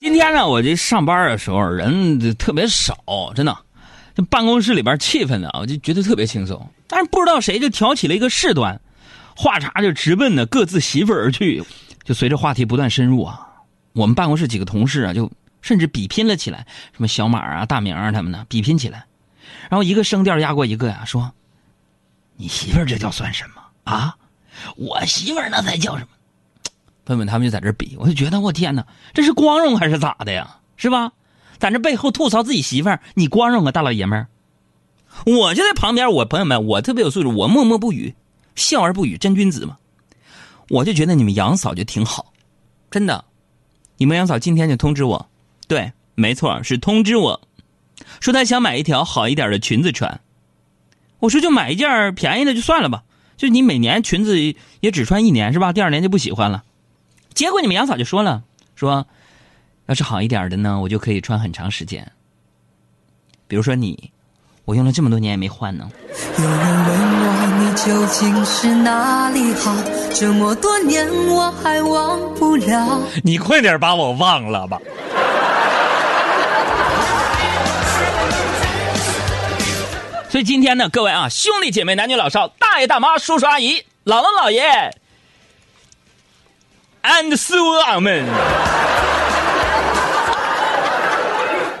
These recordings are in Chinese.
今天呢，我这上班的时候人特别少，真的，这办公室里边气氛呢，我就觉得特别轻松。但是不知道谁就挑起了一个事端，话茬就直奔呢各自媳妇而去。就随着话题不断深入啊，我们办公室几个同事啊，就甚至比拼了起来，什么小马啊、大明啊他们呢，比拼起来。然后一个声调压过一个呀，说：“你媳妇这叫算什么啊？我媳妇那才叫什么？”问问他们就在这比，我就觉得我天哪，这是光荣还是咋的呀？是吧？在这背后吐槽自己媳妇儿，你光荣啊，大老爷们儿！我就在旁边，我朋友们，我特别有素质，我默默不语，笑而不语，真君子嘛。我就觉得你们杨嫂就挺好，真的。你们杨嫂今天就通知我，对，没错，是通知我，说她想买一条好一点的裙子穿。我说就买一件便宜的就算了吧，就你每年裙子也只穿一年是吧？第二年就不喜欢了。结果你们杨嫂就说了，说要是好一点的呢，我就可以穿很长时间。比如说你，我用了这么多年也没换呢。有人问我你究竟是哪里好，这么多年我还忘不了。你快点把我忘了吧。所以今天呢，各位啊，兄弟姐妹、男女老少、大爷大妈、叔叔阿姨、姥姥姥爷，and 四阿们。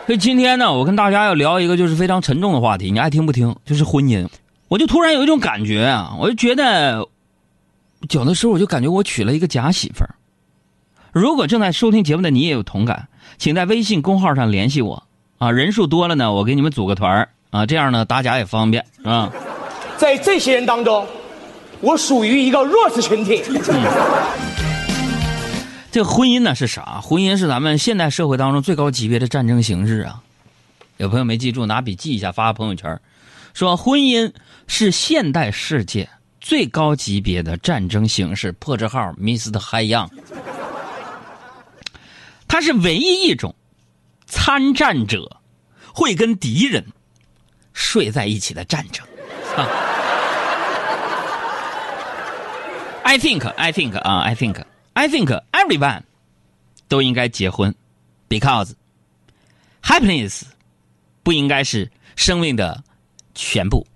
所以今天呢，我跟大家要聊一个就是非常沉重的话题，你爱听不听？就是婚姻。我就突然有一种感觉啊，我就觉得，有的时候我就感觉我娶了一个假媳妇儿。如果正在收听节目的你也有同感，请在微信公号上联系我啊，人数多了呢，我给你们组个团儿啊，这样呢打假也方便啊。在这些人当中，我属于一个弱势群体。这婚姻呢是啥？婚姻是咱们现代社会当中最高级别的战争形式啊！有朋友没记住，拿笔记一下，发个朋友圈，说婚姻是现代世界最高级别的战争形式。破折号，Mr. 海洋，它是唯一一种参战者会跟敌人睡在一起的战争。啊 I think, I think 啊，I think. I think everyone 都应该结婚，because happiness 不应该是生命的全部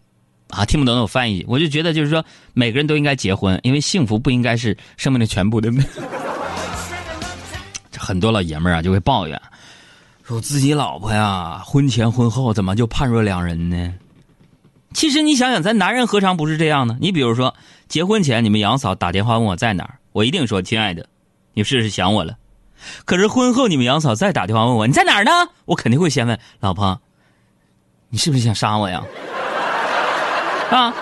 啊！听不懂我翻译，我就觉得就是说每个人都应该结婚，因为幸福不应该是生命的全部，对不对？这很多老爷们儿啊就会抱怨，说自己老婆呀，婚前婚后怎么就判若两人呢？其实你想想，咱男人何尝不是这样呢？你比如说，结婚前你们杨嫂打电话问我在哪儿。我一定说，亲爱的，你是不是想我了？可是婚后你们杨嫂再打电话问我你在哪儿呢？我肯定会先问老婆，你是不是想杀我呀？啊！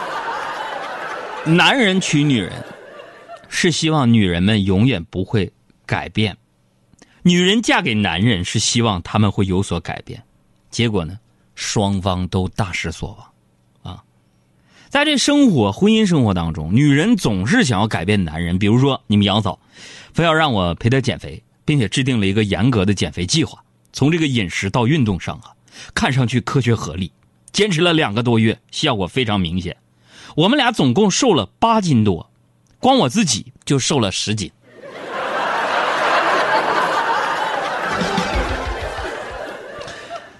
男人娶女人是希望女人们永远不会改变，女人嫁给男人是希望他们会有所改变，结果呢，双方都大失所望。在这生活、婚姻生活当中，女人总是想要改变男人。比如说，你们杨嫂，非要让我陪她减肥，并且制定了一个严格的减肥计划，从这个饮食到运动上啊，看上去科学合理。坚持了两个多月，效果非常明显。我们俩总共瘦了八斤多，光我自己就瘦了十斤。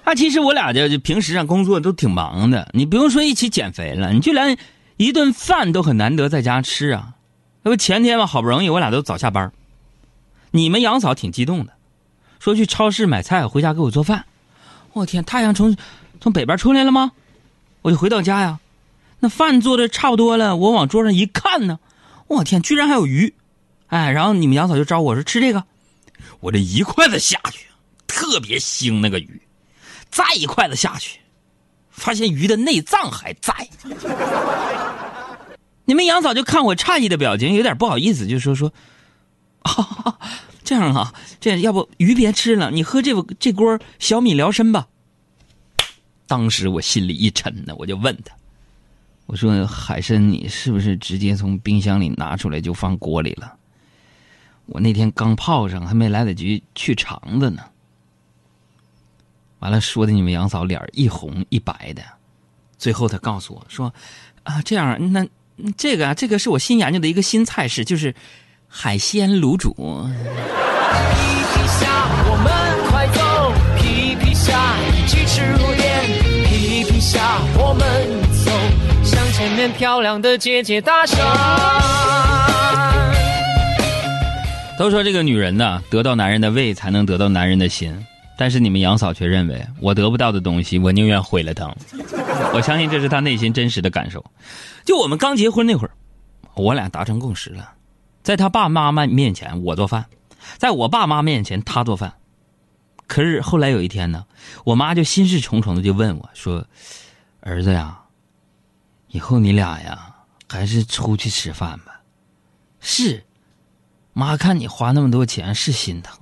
啊，其实我俩就平时上工作都挺忙的，你不用说一起减肥了，你就连一顿饭都很难得在家吃啊。那不前天嘛，好不容易我俩都早下班，你们杨嫂挺激动的，说去超市买菜回家给我做饭。我天，太阳从从北边出来了吗？我就回到家呀，那饭做的差不多了，我往桌上一看呢，我天，居然还有鱼！哎，然后你们杨嫂就招我说吃这个，我这一筷子下去，特别腥那个鱼。再一筷子下去，发现鱼的内脏还在。你们杨嫂就看我诧异的表情，有点不好意思，就说说：“啊，这样啊，这要不鱼别吃了，你喝这这锅小米疗参吧。”当时我心里一沉呢，我就问他：“我说海参，你是不是直接从冰箱里拿出来就放锅里了？我那天刚泡上，还没来得及去肠子呢。”完了说的你们杨嫂脸儿一红一白的。最后她告诉我说啊这样那这个啊这个是我新研究的一个新菜式就是海鲜卤煮。皮皮虾我们快走皮皮虾一起吃螺皮皮虾我们走向前面漂亮的姐姐搭讪。都说这个女人呐得到男人的胃才能得到男人的心。但是你们杨嫂却认为，我得不到的东西，我宁愿毁了它。我相信这是她内心真实的感受。就我们刚结婚那会儿，我俩达成共识了，在他爸妈妈面前我做饭，在我爸妈面前他做饭。可是后来有一天呢，我妈就心事重重的就问我说：“儿子呀，以后你俩呀，还是出去吃饭吧。”是。妈看你花那么多钱是心疼，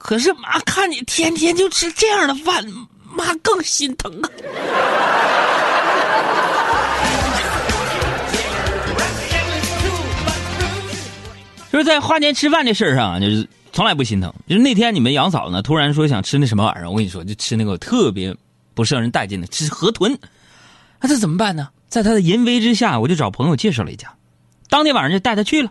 可是妈看你天天就吃这样的饭，妈更心疼啊！就是在花钱吃饭这事儿上，就是从来不心疼。就是那天你们杨嫂呢，突然说想吃那什么玩意儿，我跟你说，就吃那个特别不是让人待见的，吃河豚。那这怎么办呢？在他的淫威之下，我就找朋友介绍了一家，当天晚上就带他去了。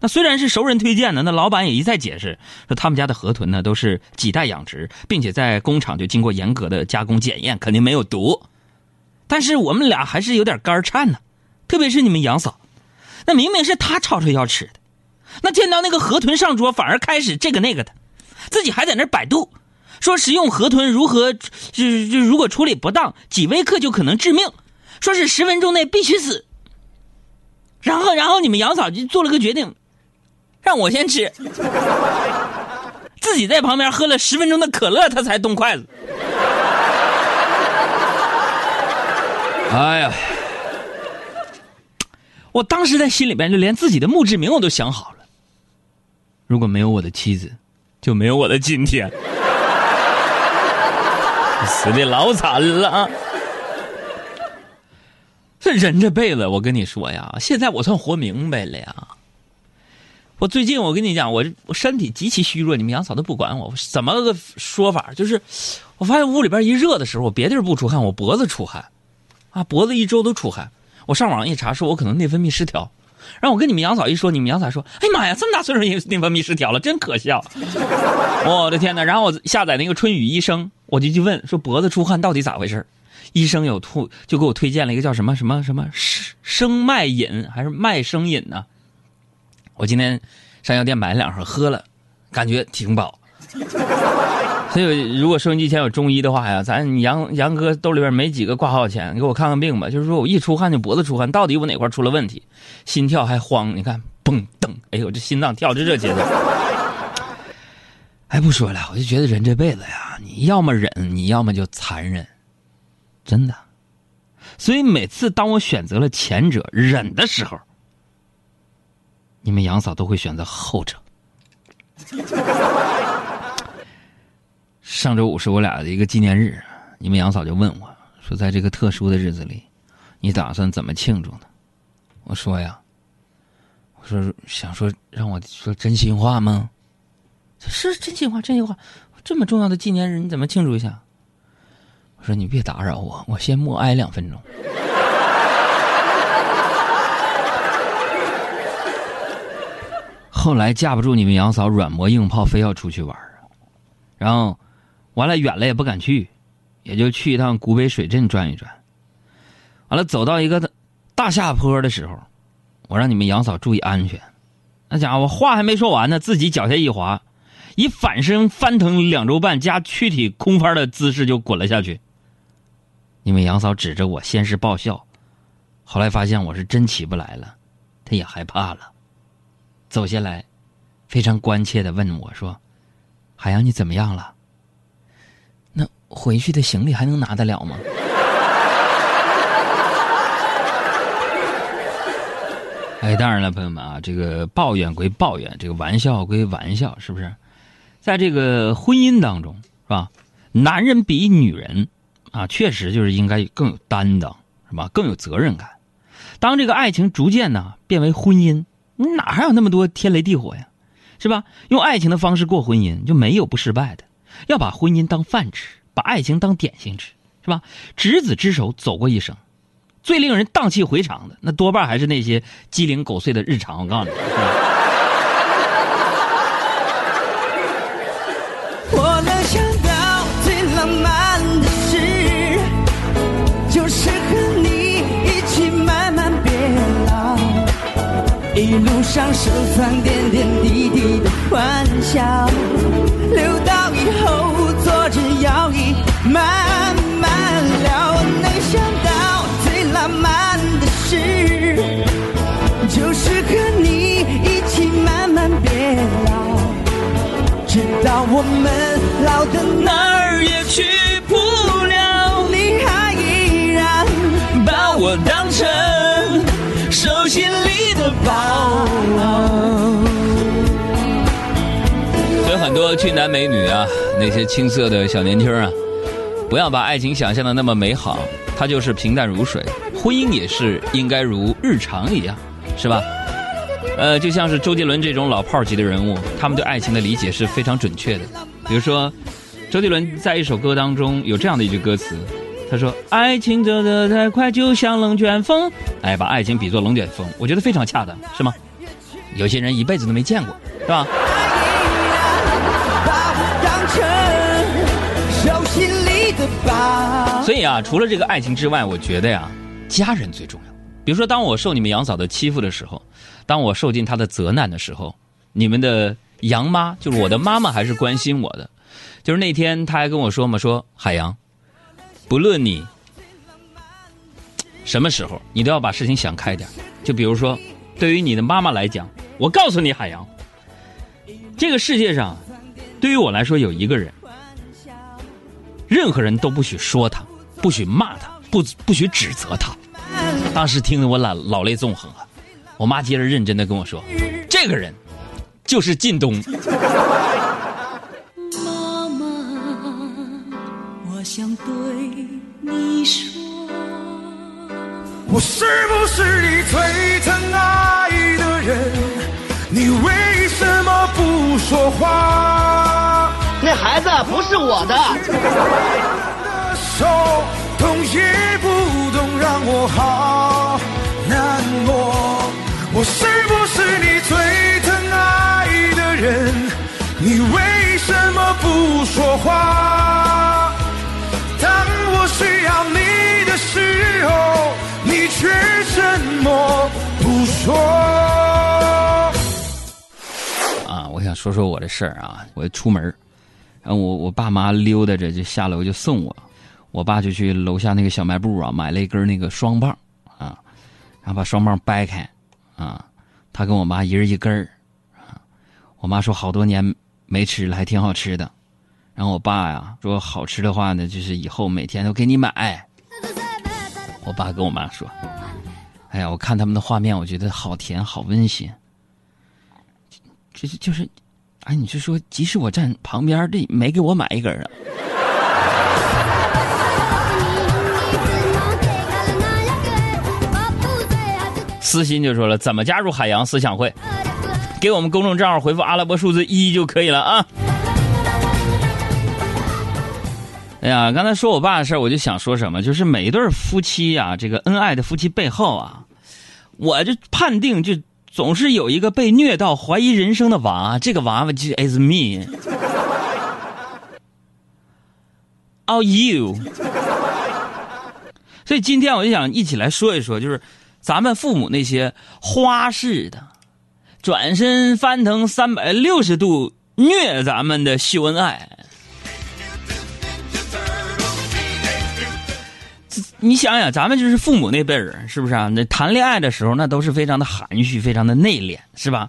那虽然是熟人推荐的，那老板也一再解释说他们家的河豚呢都是几代养殖，并且在工厂就经过严格的加工检验，肯定没有毒。但是我们俩还是有点肝颤呢，特别是你们杨嫂，那明明是她吵着要吃的，那见到那个河豚上桌，反而开始这个那个的，自己还在那百度，说食用河豚如何就就如果处理不当，几微克就可能致命，说是十分钟内必须死。然后然后你们杨嫂就做了个决定。让我先吃，自己在旁边喝了十分钟的可乐，他才动筷子。哎呀，我当时在心里边就连自己的墓志铭我都想好了。如果没有我的妻子，就没有我的今天。死的老惨了，这人这辈子，我跟你说呀，现在我算活明白了呀。我最近我跟你讲，我我身体极其虚弱，你们杨嫂都不管我，怎么个说法？就是我发现屋里边一热的时候，我别地儿不出汗，我脖子出汗，啊，脖子一周都出汗。我上网一查，说我可能内分泌失调。然后我跟你们杨嫂一说，你们杨嫂说：“哎呀妈呀，这么大岁数也内分泌失调了，真可笑！”我的天哪！然后我下载那个春雨医生，我就去问说脖子出汗到底咋回事医生有吐，就给我推荐了一个叫什么什么什么生生脉饮还是麦生饮呢？我今天上药店买了两盒喝了，感觉挺饱。所以如果收音机前有中医的话呀，咱杨杨哥兜里边没几个挂号钱，给我看看病吧。就是说我一出汗就脖子出汗，到底我哪块出了问题？心跳还慌，你看嘣噔，哎呦这心脏跳着这节奏。哎，不说了，我就觉得人这辈子呀，你要么忍，你要么就残忍，真的。所以每次当我选择了前者忍的时候。你们杨嫂都会选择后者。上周五是我俩的一个纪念日，你们杨嫂就问我说：“在这个特殊的日子里，你打算怎么庆祝呢？”我说：“呀，我说想说让我说真心话吗？是真心话，真心话。这么重要的纪念日，你怎么庆祝一下？”我说：“你别打扰我，我先默哀两分钟。”后来架不住你们杨嫂软磨硬泡，非要出去玩然后完了远了也不敢去，也就去一趟古北水镇转一转。完了走到一个大下坡的时候，我让你们杨嫂注意安全。那家伙话还没说完呢，自己脚下一滑，以反身翻腾两周半加躯体空翻的姿势就滚了下去。你们杨嫂指着我，先是爆笑，后来发现我是真起不来了，她也害怕了。走下来，非常关切的问我说：“海洋，你怎么样了？那回去的行李还能拿得了吗？” 哎，当然了，朋友们啊，这个抱怨归抱怨，这个玩笑归玩笑，是不是？在这个婚姻当中，是吧？男人比女人啊，确实就是应该更有担当，是吧？更有责任感。当这个爱情逐渐呢变为婚姻。你哪还有那么多天雷地火呀，是吧？用爱情的方式过婚姻，就没有不失败的。要把婚姻当饭吃，把爱情当点心吃，是吧？执子之手走过一生，最令人荡气回肠的，那多半还是那些鸡零狗碎的日常。我告诉你。路上收藏点点滴滴的欢笑，留到以后坐着摇椅慢慢聊。没想到最浪漫的事，就是和你一起慢慢变老，直到我们老的哪儿也去很多俊男美女啊，那些青涩的小年轻啊，不要把爱情想象的那么美好，它就是平淡如水。婚姻也是应该如日常一样，是吧？呃，就像是周杰伦这种老炮儿级的人物，他们对爱情的理解是非常准确的。比如说，周杰伦在一首歌当中有这样的一句歌词，他说：“爱情走得太快，就像龙卷风。”哎，把爱情比作龙卷风，我觉得非常恰当，是吗？有些人一辈子都没见过，是吧？所以啊，除了这个爱情之外，我觉得呀，家人最重要。比如说，当我受你们杨嫂的欺负的时候，当我受尽她的责难的时候，你们的杨妈，就是我的妈妈，还是关心我的。就是那天，她还跟我说嘛，说海洋，不论你什么时候，你都要把事情想开点。就比如说，对于你的妈妈来讲，我告诉你，海洋，这个世界上，对于我来说有一个人，任何人都不许说他，不许骂他，不不许指责他。当时听得我老老泪纵横啊！我妈接着认真的跟我说：“这个人就是靳东。妈妈，我想对你说，我是不是你最疼爱的人？你为什么不说话？那孩子不是我的。手动也不动，让我好难过。我是不是你最疼爱的人？你为什么不说话？当我需要你的时候，你却沉默不说。”啊，我想说说我的事儿啊，我出门然后我我爸妈溜达着就下楼就送我，我爸就去楼下那个小卖部啊买了一根那个双棒啊，然后把双棒掰开啊，他跟我妈一人一根儿啊，我妈说好多年没吃了，还挺好吃的，然后我爸呀说好吃的话呢，就是以后每天都给你买。我爸跟我妈说：“哎呀，我看他们的画面，我觉得好甜，好温馨。这这就是，哎，你是说，即使我站旁边，这没给我买一根啊？私心就说了，怎么加入海洋思想会？给我们公众账号回复阿拉伯数字一就可以了啊。哎呀，刚才说我爸的事儿，我就想说什么，就是每一对夫妻啊，这个恩爱的夫妻背后啊，我就判定就总是有一个被虐到怀疑人生的娃，这个娃娃就 is me。Oh you。所以今天我就想一起来说一说，就是咱们父母那些花式的，转身翻腾三百六十度虐咱们的秀恩爱。你想想，咱们就是父母那辈人，是不是啊？那谈恋爱的时候，那都是非常的含蓄，非常的内敛，是吧？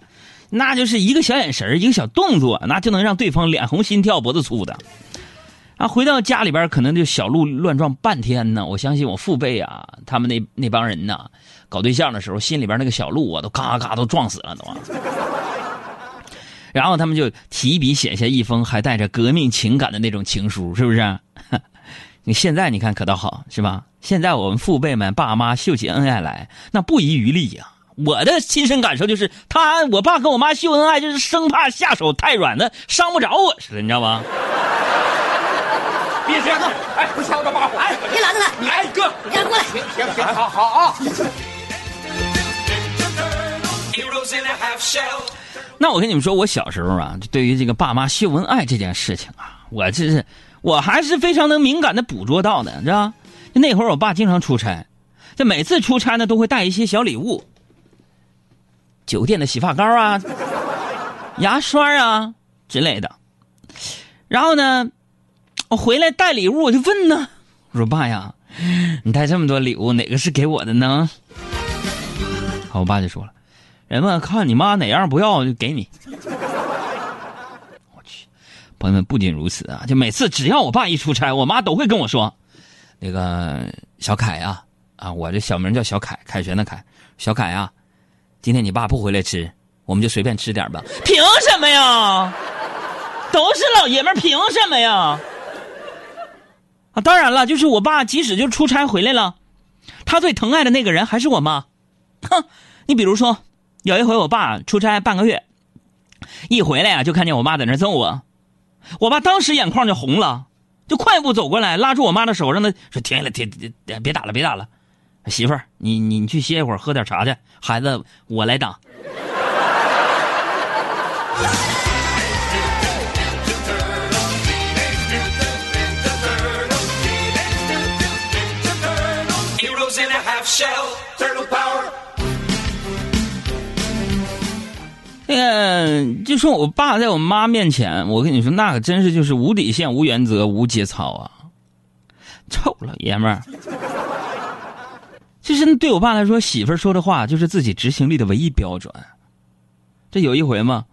那就是一个小眼神一个小动作，那就能让对方脸红心跳、脖子粗的。啊，回到家里边，可能就小鹿乱撞半天呢。我相信我父辈啊，他们那 那帮人呢，搞对象的时候，心里边那个小鹿啊，都嘎嘎都撞死了都。然后他们就提笔写下一封还带着革命情感的那种情书，是不是？你现在你看可倒好，是吧？现在我们父辈们爸妈秀起恩爱来，那不遗余力呀、我的亲身感受就是，他我爸跟我妈秀恩爱，就是生怕下手太软的伤不着我似的，你知道吗？别这样，哎，不抢我这把火！哎，你拦着他，你哎哥，你让过来。行行，好好啊。那我跟你们说，我小时候啊，对于这个爸妈秀恩爱这件事情啊，我这是我还是非常能敏感的捕捉到的，知道？就那会儿我爸经常出差，就每次出差呢都会带一些小礼物。酒店的洗发膏啊、牙刷啊之类的。然后呢，我回来带礼物，我就问呢，我说爸呀，你带这么多礼物，哪个是给我的呢？好，我爸就说了，人们看你妈哪样不要就给你。朋友们，不仅如此啊，就每次只要我爸一出差，我妈都会跟我说，那个小凯啊，啊，我这小名叫小凯，凯旋的凯，小凯啊，今天你爸不回来吃，我们就随便吃点吧。凭什么呀？都是老爷们，凭什么呀？啊，当然了，就是我爸，即使就出差回来了，他最疼爱的那个人还是我妈。哼，你比如说，有一回我爸出差半个月，一回来呀、就看见我妈在那揍我，我爸当时眼眶就红了，就快步走过来，拉住我妈的手，让她说停下来，停，停别打了，别打了，媳妇儿，你你你去歇一会儿，喝点茶去，孩子我来打。那个就说我爸在我妈面前，我跟你说，那可真是就是无底线、无原则、无节操啊！臭老爷们儿，其实对我爸来说，媳妇儿说的话就是自己执行力的唯一标准。这有一回嘛，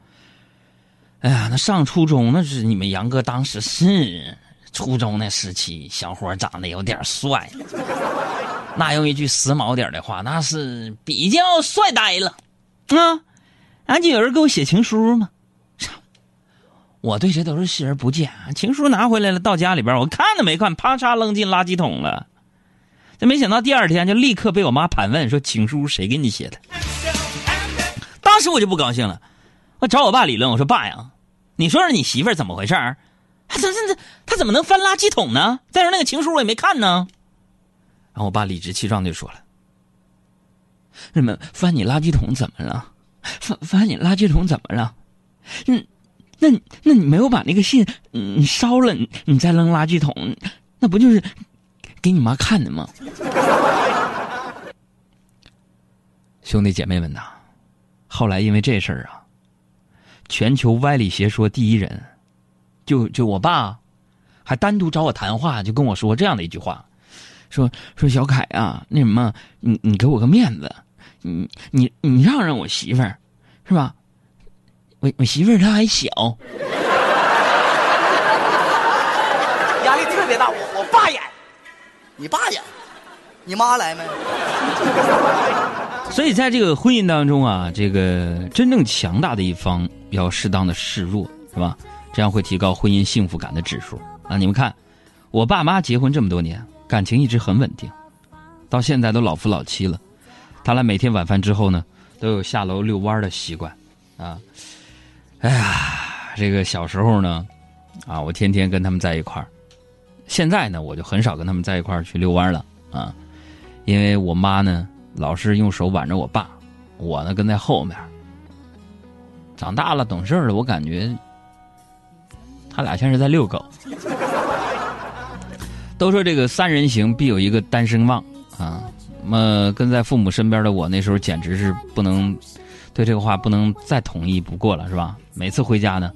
哎呀，那上初中那是你们杨哥当时是初中那时期，小伙长得有点帅，那用一句时髦点的话，那是比较帅呆了啊。俺就有人给我写情书吗，我对这都是视而不见。情书拿回来了，到家里边我看都没看，啪嚓扔进垃圾桶了。这没想到第二天就立刻被我妈盘问说情书谁给你写的？当时我就不高兴了，我找我爸理论，我说爸呀，你说说你媳妇怎么回事儿？她怎怎怎她怎么能翻垃圾桶呢？再说那个情书我也没看呢。然后我爸理直气壮地就说了：“那么翻你垃圾桶怎么了？”发发你垃圾桶怎么了？嗯，那那你没有把那个信嗯烧了，你你再扔垃圾桶，那不就是给你妈看的吗？兄弟姐妹们呐，后来因为这事儿啊，全球歪理邪说第一人，就就我爸，还单独找我谈话，就跟我说这样的一句话，说说小凯啊，那什么，你你给我个面子。你你你让让我媳妇儿，是吧？我我媳妇儿她还小，压力特别大，我我爸演，你爸演，你妈来没？所以在这个婚姻当中啊，这个真正强大的一方要适当的示弱，是吧？这样会提高婚姻幸福感的指数啊！你们看，我爸妈结婚这么多年，感情一直很稳定，到现在都老夫老妻了。他俩每天晚饭之后呢，都有下楼遛弯的习惯，啊，哎呀，这个小时候呢，啊，我天天跟他们在一块儿，现在呢，我就很少跟他们在一块儿去遛弯了，啊，因为我妈呢老是用手挽着我爸，我呢跟在后面。长大了懂事了，我感觉他俩像是在遛狗。都说这个三人行必有一个单身汪啊。那么跟在父母身边的我，那时候简直是不能对这个话不能再同意不过了，是吧？每次回家呢，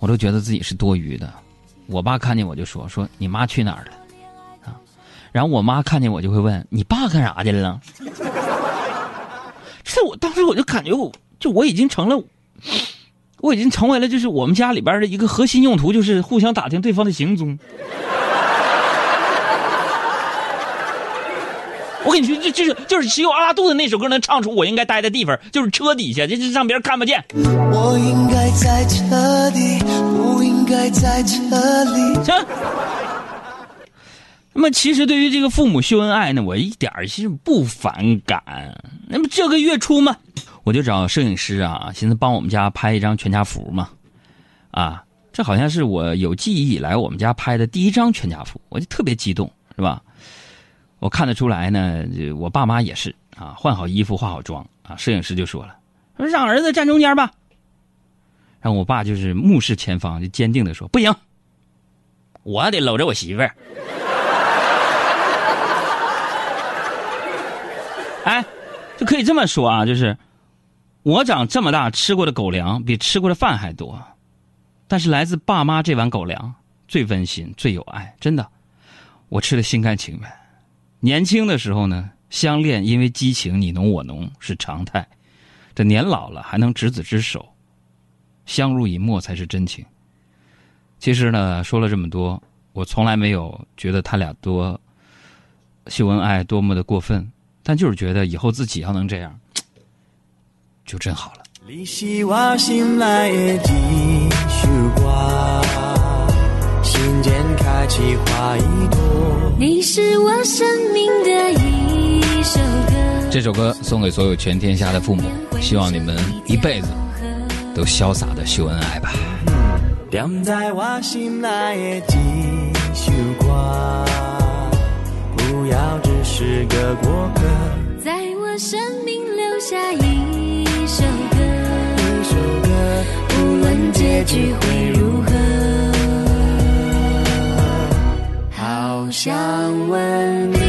我都觉得自己是多余的。我爸看见我就说：“说你妈去哪儿了？”啊，然后我妈看见我就会问：“你爸干啥去了？” 这我当时我就感觉我就我已经成了，我已经成为了就是我们家里边的一个核心用途，就是互相打听对方的行踪。我跟你说，就就是就是只有阿拉杜的那首歌能唱出我应该待的地方，就是车底下，这这让别人看不见。我应该在车底，不应该在车里。行。那么，其实对于这个父母秀恩爱呢，我一点儿其实不反感。那么这个月初嘛，我就找摄影师啊，寻思帮我们家拍一张全家福嘛。啊，这好像是我有记忆以来我们家拍的第一张全家福，我就特别激动，是吧？我看得出来呢，我爸妈也是啊，换好衣服，化好妆啊。摄影师就说了：“说让儿子站中间吧。”然后我爸就是目视前方，就坚定的说：“不行，我得搂着我媳妇儿。”哎，就可以这么说啊，就是我长这么大吃过的狗粮比吃过的饭还多，但是来自爸妈这碗狗粮最温馨、最有爱，真的，我吃的心甘情愿。年轻的时候呢，相恋因为激情你侬我侬是常态，这年老了还能执子之手，相濡以沫才是真情。其实呢，说了这么多，我从来没有觉得他俩多秀恩爱多么的过分，但就是觉得以后自己要能这样。就真好了。心间开启花一朵。你是我生命的一首歌。这首歌送给所有全天下的父母，希望你们一辈子都潇洒的秀恩爱吧。点在我心内的一首歌，不要只是个过客，在我生命留下一首歌。一首歌，无论结局会如想问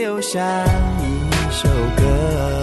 留下一首歌，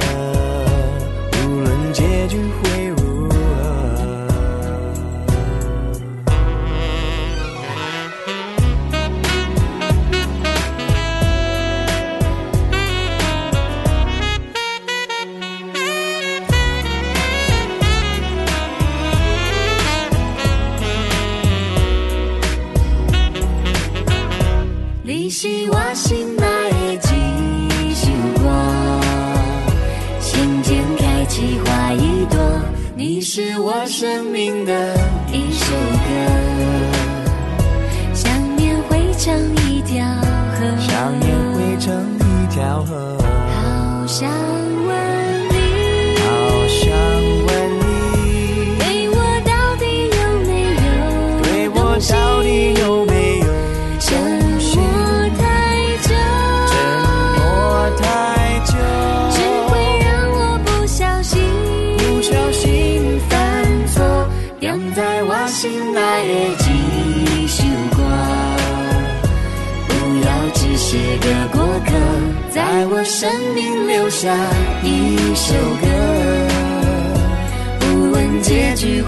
在我生命留下一首歌，不论结局